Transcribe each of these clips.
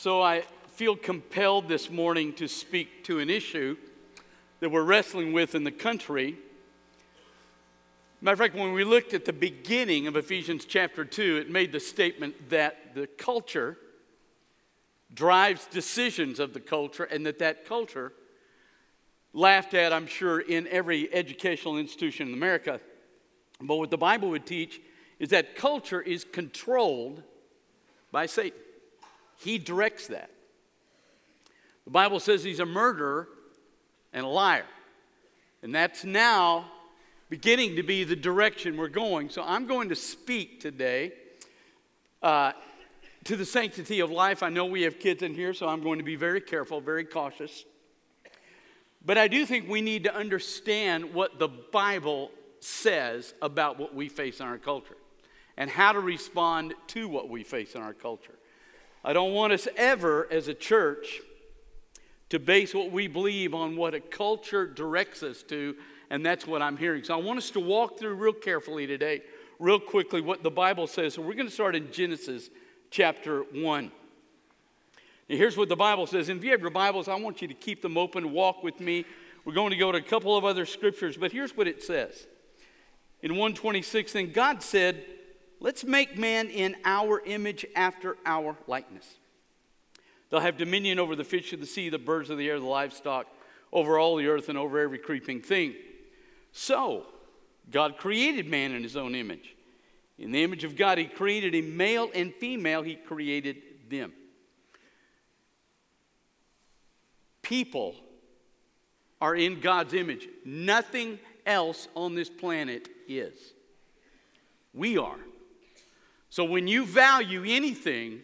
So I feel compelled this morning to speak to an issue that we're wrestling with in the country. Matter of fact, when we looked at the beginning of Ephesians chapter 2, it made the statement that the culture drives decisions of the culture and that that culture laughed at i'm sure in every educational institution in america but what the bible would teach is that culture is controlled by satan he directs that the bible says he's a murderer and a liar and that's now beginning to be the direction we're going so i'm going to speak today uh, to the sanctity of life. I know we have kids in here, so I'm going to be very careful, very cautious. But I do think we need to understand what the Bible says about what we face in our culture and how to respond to what we face in our culture. I don't want us ever, as a church, to base what we believe on what a culture directs us to, and that's what I'm hearing. So I want us to walk through real carefully today, real quickly, what the Bible says. So we're going to start in Genesis chapter 1. Now, here's what the Bible says. And if you have your Bibles, I want you to keep them open, walk with me. We're going to go to a couple of other scriptures, but here's what it says. In 126, then God said, Let's make man in our image after our likeness. They'll have dominion over the fish of the sea, the birds of the air, the livestock, over all the earth, and over every creeping thing. So, God created man in his own image. In the image of God, He created him, male and female, He created them. People are in God's image. Nothing else on this planet is. We are. So when you value anything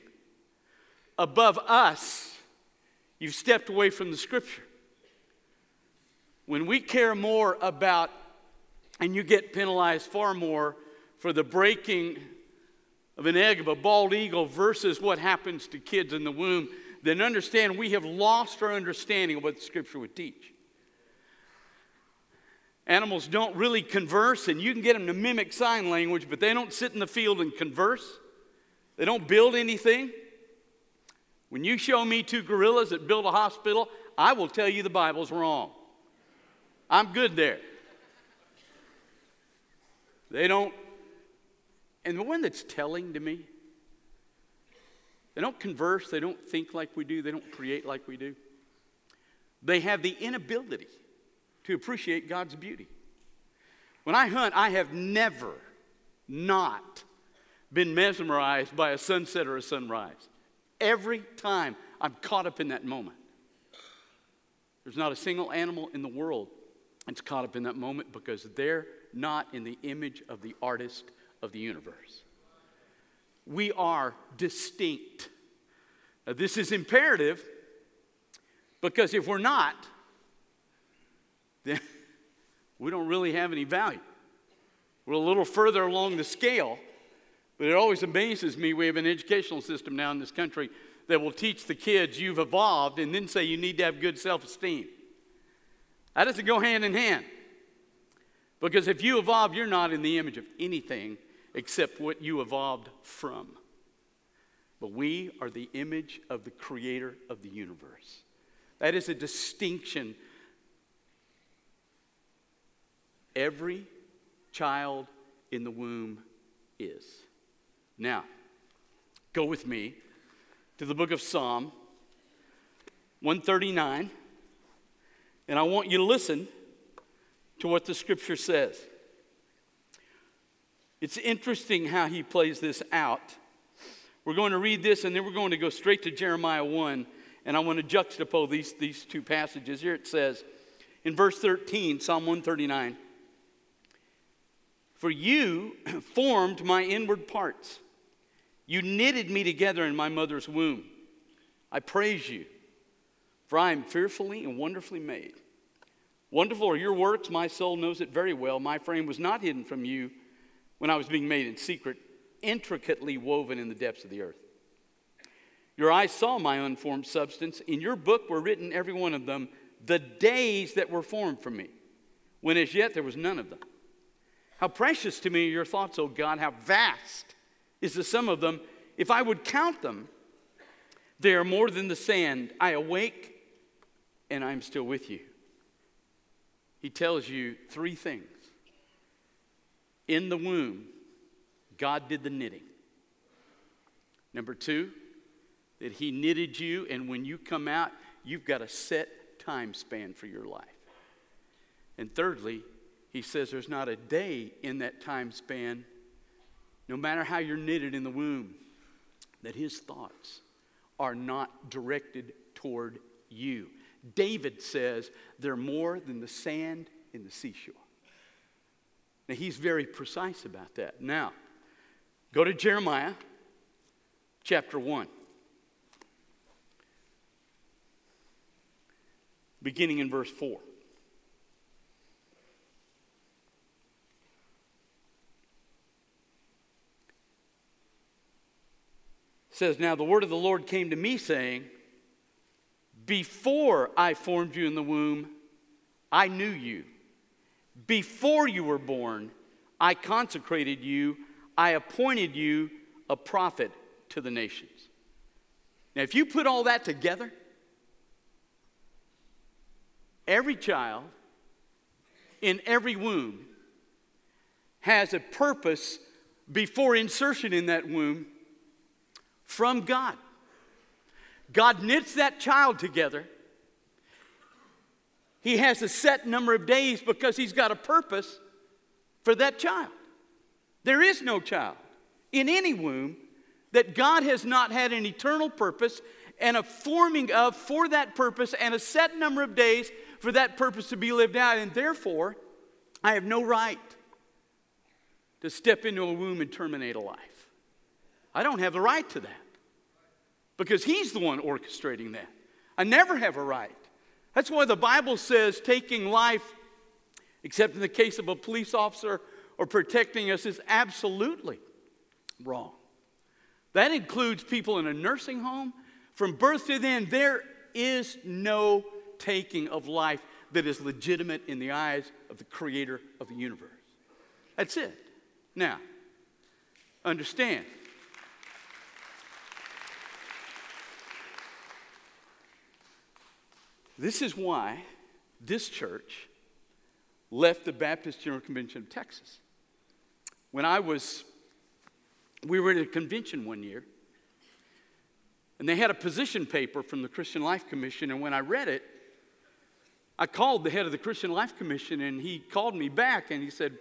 above us, you've stepped away from the scripture. When we care more about, and you get penalized far more for the breaking of an egg of a bald eagle versus what happens to kids in the womb, then understand we have lost our understanding of what the scripture would teach. Animals don't really converse, and you can get them to mimic sign language, but they don't sit in the field and converse. They don't build anything. When you show me two gorillas that build a hospital, I will tell you the Bible's wrong. I'm good there. They don't and the one that's telling to me, they don't converse, they don't think like we do, they don't create like we do. They have the inability to appreciate God's beauty. When I hunt, I have never not been mesmerized by a sunset or a sunrise. Every time I'm caught up in that moment. There's not a single animal in the world that's caught up in that moment because they're not in the image of the artist of the universe. We are distinct. Now, this is imperative because if we're not, then we don't really have any value. We're a little further along the scale, but it always amazes me. We have an educational system now in this country that will teach the kids you've evolved and then say you need to have good self esteem. That doesn't go hand in hand. Because if you evolve, you're not in the image of anything except what you evolved from. But we are the image of the creator of the universe. That is a distinction. Every child in the womb is. Now, go with me to the book of Psalm 139, and I want you to listen to what the scripture says. It's interesting how he plays this out. We're going to read this and then we're going to go straight to Jeremiah 1. And I want to juxtapose these, these two passages. Here it says in verse 13, Psalm 139 For you formed my inward parts, you knitted me together in my mother's womb. I praise you, for I am fearfully and wonderfully made. Wonderful are your works, my soul knows it very well. My frame was not hidden from you when I was being made in secret, intricately woven in the depths of the earth. Your eyes saw my unformed substance. In your book were written, every one of them, the days that were formed for me, when as yet there was none of them. How precious to me are your thoughts, O God, how vast is the sum of them. If I would count them, They are more than the sand. I awake and I'm still with you. He tells you three things. In the womb, God did the knitting. Number two, that He knitted you, and when you come out, you've got a set time span for your life. And thirdly, He says there's not a day in that time span, no matter how you're knitted in the womb, that His thoughts are not directed toward you. David says they're more than the sand in the seashore. Now, he's very precise about that. Now, go to Jeremiah chapter 1, beginning in verse 4. Says, Now the word of the Lord came to me, saying, Before I formed you in the womb, I knew you. Before you were born, I consecrated you, I appointed you a prophet to the nations. Now, if you put all that together, every child in every womb has a purpose before insertion in that womb from God. God knits that child together. He has a set number of days because he's got a purpose for that child. There is no child in any womb that God has not had an eternal purpose and a forming of for that purpose and a set number of days for that purpose to be lived out. And therefore, I have no right to step into a womb and terminate a life. I don't have the right to that because He's the one orchestrating that. I never have a right. That's why the Bible says taking life, except in the case of a police officer or protecting us, is absolutely wrong. That includes people in a nursing home. From birth to then, there is no taking of life that is legitimate in the eyes of the creator of the universe. That's it. Now, understand This is why this church left the Baptist General Convention of Texas. When I was, we were at a convention one year, and they had a position paper from the Christian Life Commission, and when I read it, I called the head of the Christian Life Commission, and he called me back and he said,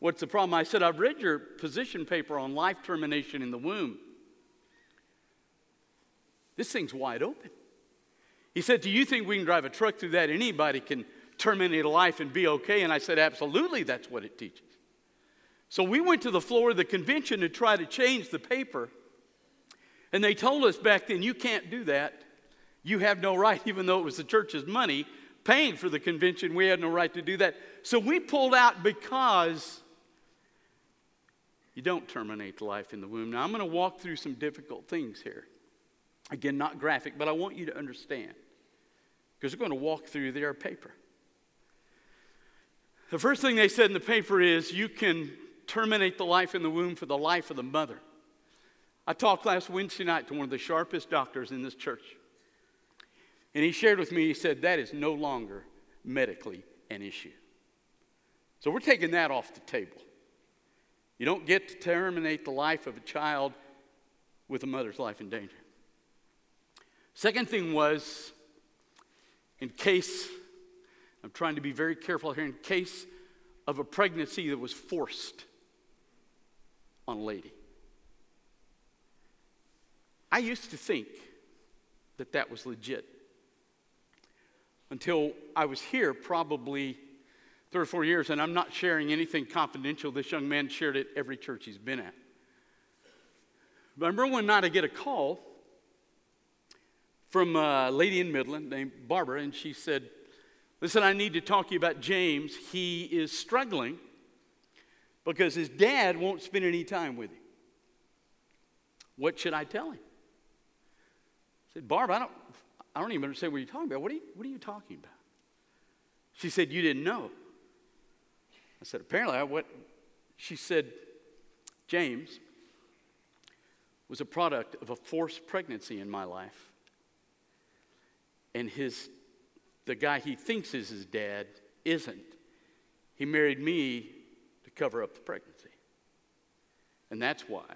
What's the problem? I said, I've read your position paper on life termination in the womb. This thing's wide open. He said, Do you think we can drive a truck through that? Anybody can terminate a life and be okay. And I said, Absolutely, that's what it teaches. So we went to the floor of the convention to try to change the paper. And they told us back then, You can't do that. You have no right, even though it was the church's money paying for the convention, we had no right to do that. So we pulled out because you don't terminate life in the womb. Now, I'm going to walk through some difficult things here. Again, not graphic, but I want you to understand because they're going to walk through their paper. The first thing they said in the paper is you can terminate the life in the womb for the life of the mother. I talked last Wednesday night to one of the sharpest doctors in this church. And he shared with me, he said, that is no longer medically an issue. So we're taking that off the table. You don't get to terminate the life of a child with a mother's life in danger. Second thing was in case, I'm trying to be very careful here, in case of a pregnancy that was forced on a lady. I used to think that that was legit until I was here probably three or four years, and I'm not sharing anything confidential. This young man shared it every church he's been at. But remember one night I get a call from a lady in Midland named Barbara, and she said, Listen, I need to talk to you about James. He is struggling because his dad won't spend any time with him. What should I tell him? I said, Barb, I don't, I don't even understand what you're talking about. What are you, what are you talking about? She said, You didn't know. I said, Apparently, I, what? She said, James was a product of a forced pregnancy in my life. And his, the guy he thinks is his dad isn't. He married me to cover up the pregnancy. And that's why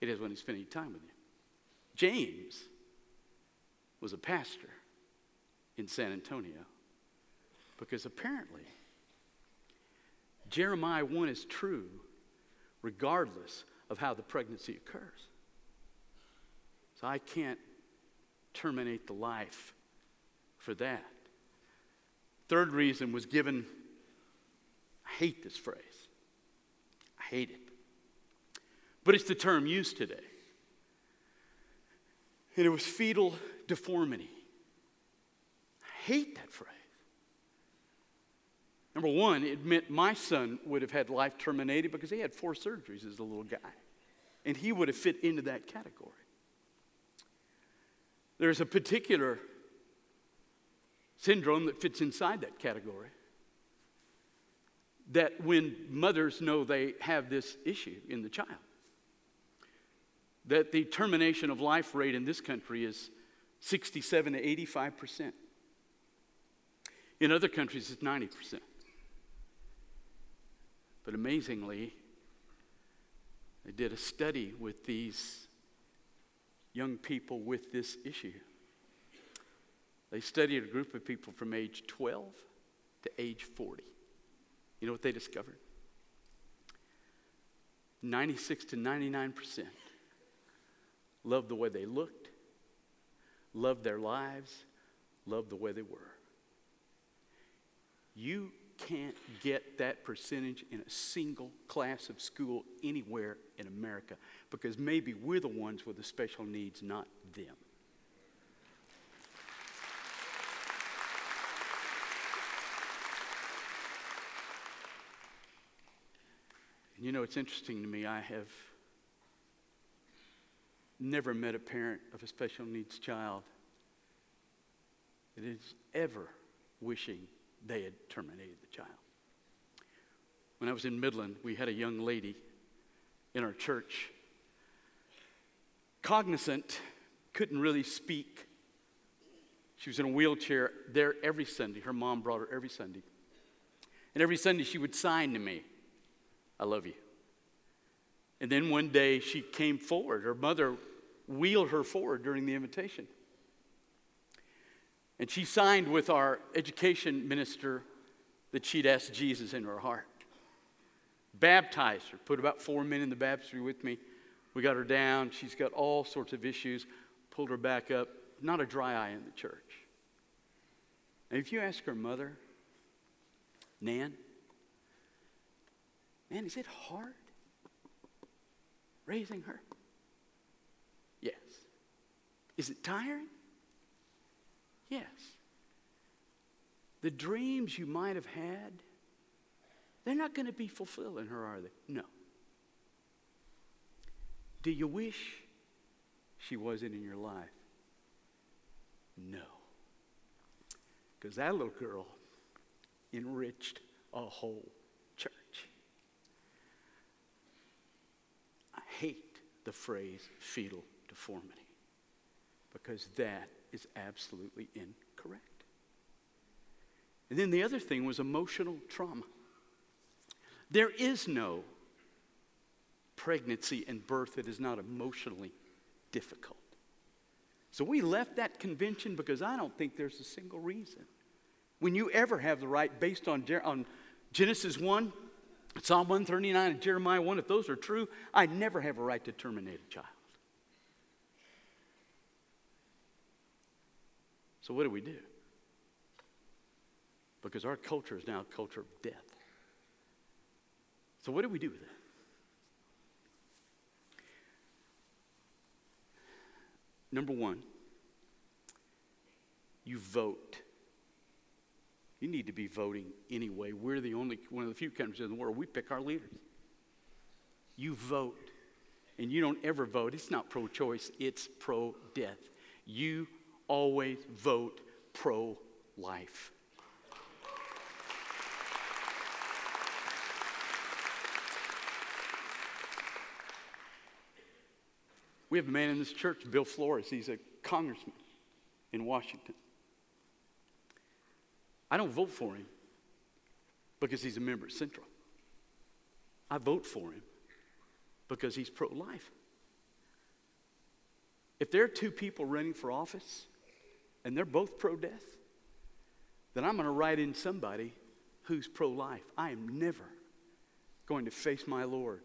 it is when he's spending time with you. James was a pastor in San Antonio because apparently Jeremiah 1 is true regardless of how the pregnancy occurs. So I can't terminate the life for that. Third reason was given, I hate this phrase. I hate it. But it's the term used today. And it was fetal deformity. I hate that phrase. Number one, it meant my son would have had life terminated because he had four surgeries as a little guy. And he would have fit into that category. There's a particular syndrome that fits inside that category. That when mothers know they have this issue in the child, that the termination of life rate in this country is 67 to 85 percent. In other countries, it's 90 percent. But amazingly, they did a study with these young people with this issue. They studied a group of people from age 12 to age 40. You know what they discovered? 96 to 99 percent loved the way they looked, loved their lives, loved the way they were. You can't get that percentage in a single class of school anywhere in America because maybe we're the ones with the special needs, not them. You know, it's interesting to me. I have never met a parent of a special needs child that is ever wishing they had terminated the child. When I was in Midland, we had a young lady in our church, cognizant, couldn't really speak. She was in a wheelchair there every Sunday. Her mom brought her every Sunday. And every Sunday she would sign to me, I love you. And then one day she came forward. Her mother wheeled her forward during the invitation. And she signed with our education minister that she'd asked Jesus in her heart. Baptized her, put about four men in the baptistry with me. We got her down. She's got all sorts of issues. Pulled her back up. Not a dry eye in the church. And if you ask her mother, Nan, man, is it hard raising her? Yes. Is it tiring? Yes. The dreams you might have had, they're not going to be fulfilled in her, are they? No. Do you wish she wasn't in your life? No. Because that little girl enriched a whole church. I hate the phrase fetal deformity because that is absolutely incorrect. And then the other thing was emotional trauma. There is no pregnancy and birth that is not emotionally difficult. So we left that convention because I don't think there's a single reason. When you ever have the right, based on, on Genesis 1, Psalm 139, and Jeremiah 1, if those are true, I never have a right to terminate a child. So, what do we do? Because our culture is now a culture of death. So, what do we do with it? Number one, you vote. You need to be voting anyway. We're the only one of the few countries in the world we pick our leaders. You vote, and you don't ever vote. It's not pro choice, it's pro death. You always vote pro life. We have a man in this church, Bill Flores. He's a congressman in Washington. I don't vote for him because he's a member of Central. I vote for him because he's pro life. If there are two people running for office and they're both pro death, then I'm going to write in somebody who's pro life. I am never going to face my Lord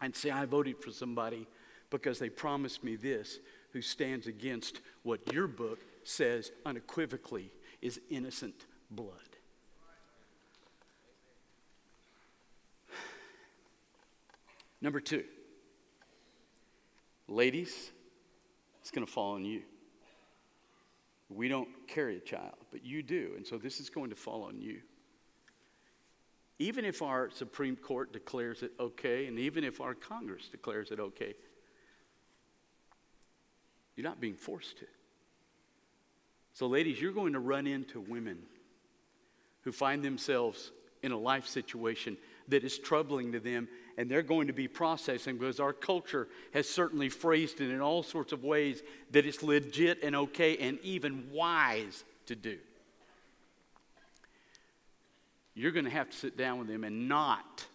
and say, I voted for somebody because they promised me this, who stands against what your book says unequivocally is innocent blood. Number two, ladies, it's going to fall on you. We don't carry a child, but you do, and so this is going to fall on you. Even if our Supreme Court declares it okay, and even if our Congress declares it okay, you're not being forced to. So, ladies, you're going to run into women who find themselves in a life situation that is troubling to them, and they're going to be processing because our culture has certainly phrased it in all sorts of ways that it's legit and okay and even wise to do. You're going to have to sit down with them and not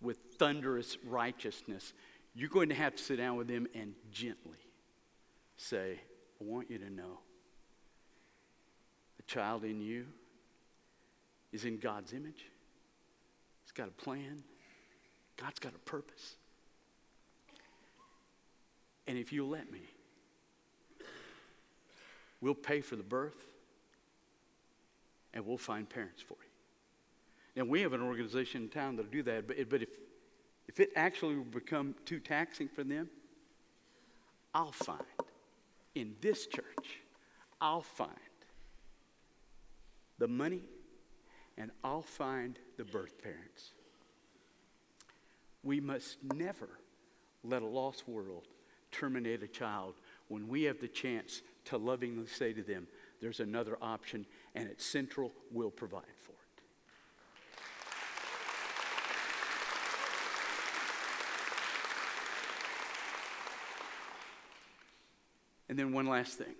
with thunderous righteousness. You're going to have to sit down with them and gently say, I want you to know child in you is in God's image. He's got a plan. God's got a purpose. And if you'll let me, we'll pay for the birth and we'll find parents for you. Now, we have an organization in town that'll do that, but, but if, if it actually will become too taxing for them, I'll find in this church, I'll find the money and I'll find the birth parents. We must never let a lost world terminate a child when we have the chance to lovingly say to them, there's another option, and at Central, we'll provide for it. And then one last thing.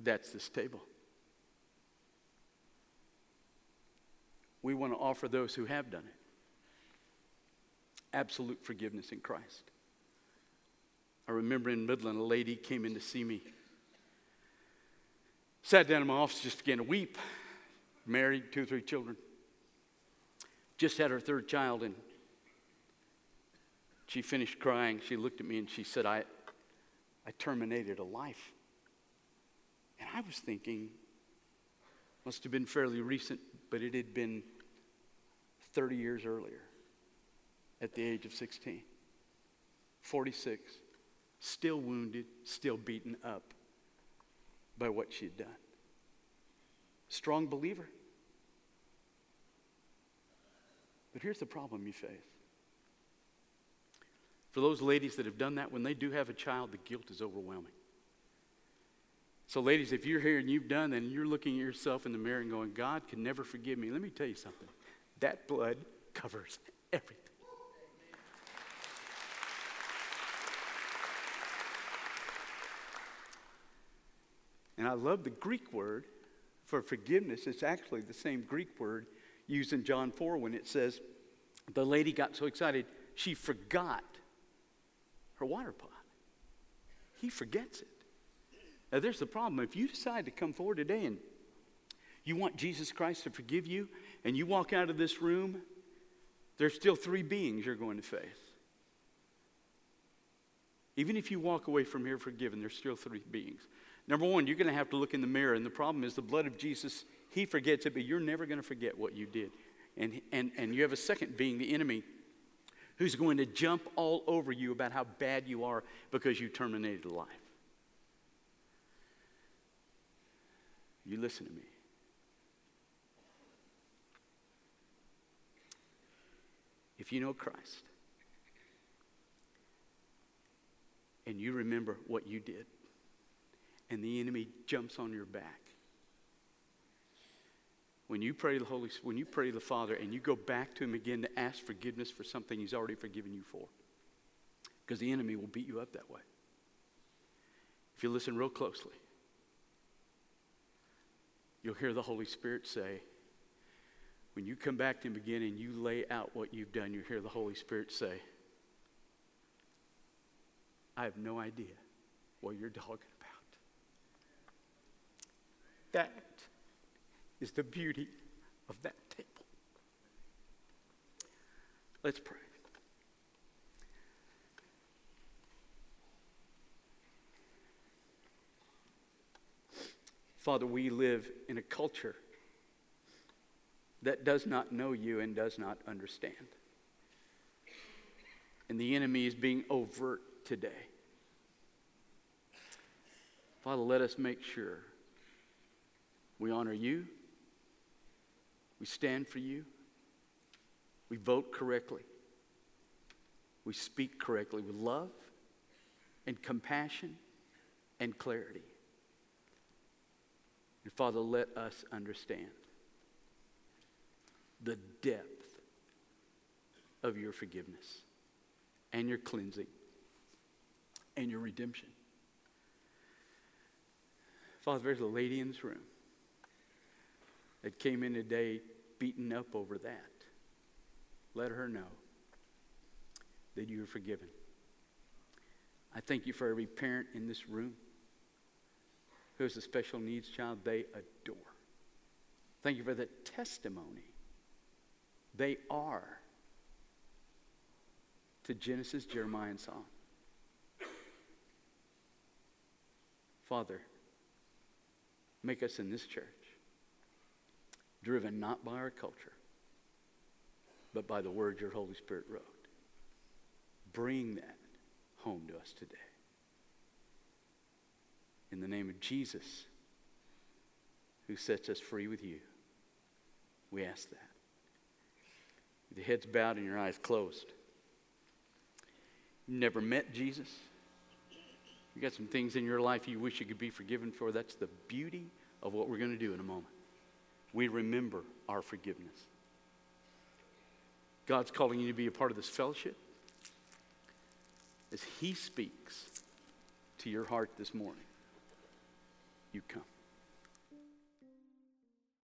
That's this table. We want to offer those who have done it absolute forgiveness in Christ. I remember in Midland, a lady came in to see me. Sat down in my office, just began to weep. Married, two or three children. Just had her third child, and she finished crying. She looked at me and she said, I, I terminated a life. And I was thinking, must have been fairly recent, but it had been 30 years earlier at the age of 16. 46, still wounded, still beaten up by what she had done. Strong believer. But here's the problem you face. For those ladies that have done that, when they do have a child, the guilt is overwhelming. So, ladies, if you're here and you've done that and you're looking at yourself in the mirror and going, God can never forgive me, let me tell you something. That blood covers everything. And I love the Greek word for forgiveness. It's actually the same Greek word used in John 4 when it says, the lady got so excited, she forgot her water pot. He forgets it. Now, there's the problem. If you decide to come forward today and you want Jesus Christ to forgive you, and you walk out of this room, there's still three beings you're going to face. Even if you walk away from here forgiven, there's still three beings. Number one, you're going to have to look in the mirror, and the problem is the blood of Jesus, he forgets it, but you're never going to forget what you did. And, and, and you have a second being, the enemy, who's going to jump all over you about how bad you are because you terminated life. You listen to me. If you know Christ and you remember what you did, and the enemy jumps on your back, when you pray the Holy, when you pray the Father, and you go back to Him again to ask forgiveness for something He's already forgiven you for, because the enemy will beat you up that way. If you listen real closely, you'll hear the Holy Spirit say, when you come back to again and you lay out what you've done, you hear the Holy Spirit say, I have no idea what you're talking about. That is the beauty of that table. Let's pray. Father, we live in a culture that does not know you and does not understand. And the enemy is being overt today. Father, let us make sure we honor you, we stand for you, we vote correctly, we speak correctly with love and compassion and clarity. And Father, let us understand the depth of your forgiveness and your cleansing and your redemption. Father, there's a lady in this room that came in today beaten up over that. Let her know that you are forgiven. I thank you for every parent in this room who has a special needs child they adore. Thank you for the testimony they are to Genesis, Jeremiah, and Psalm. Father, make us in this church driven not by our culture, but by the word your Holy Spirit wrote. Bring that home to us today. In the name of Jesus, who sets us free with you, we ask that. With your heads bowed and your eyes closed. You never met Jesus? You got some things in your life you wish you could be forgiven for? That's the beauty of what we're going to do in a moment. We remember our forgiveness. God's calling you to be a part of this fellowship as He speaks to your heart this morning. You come.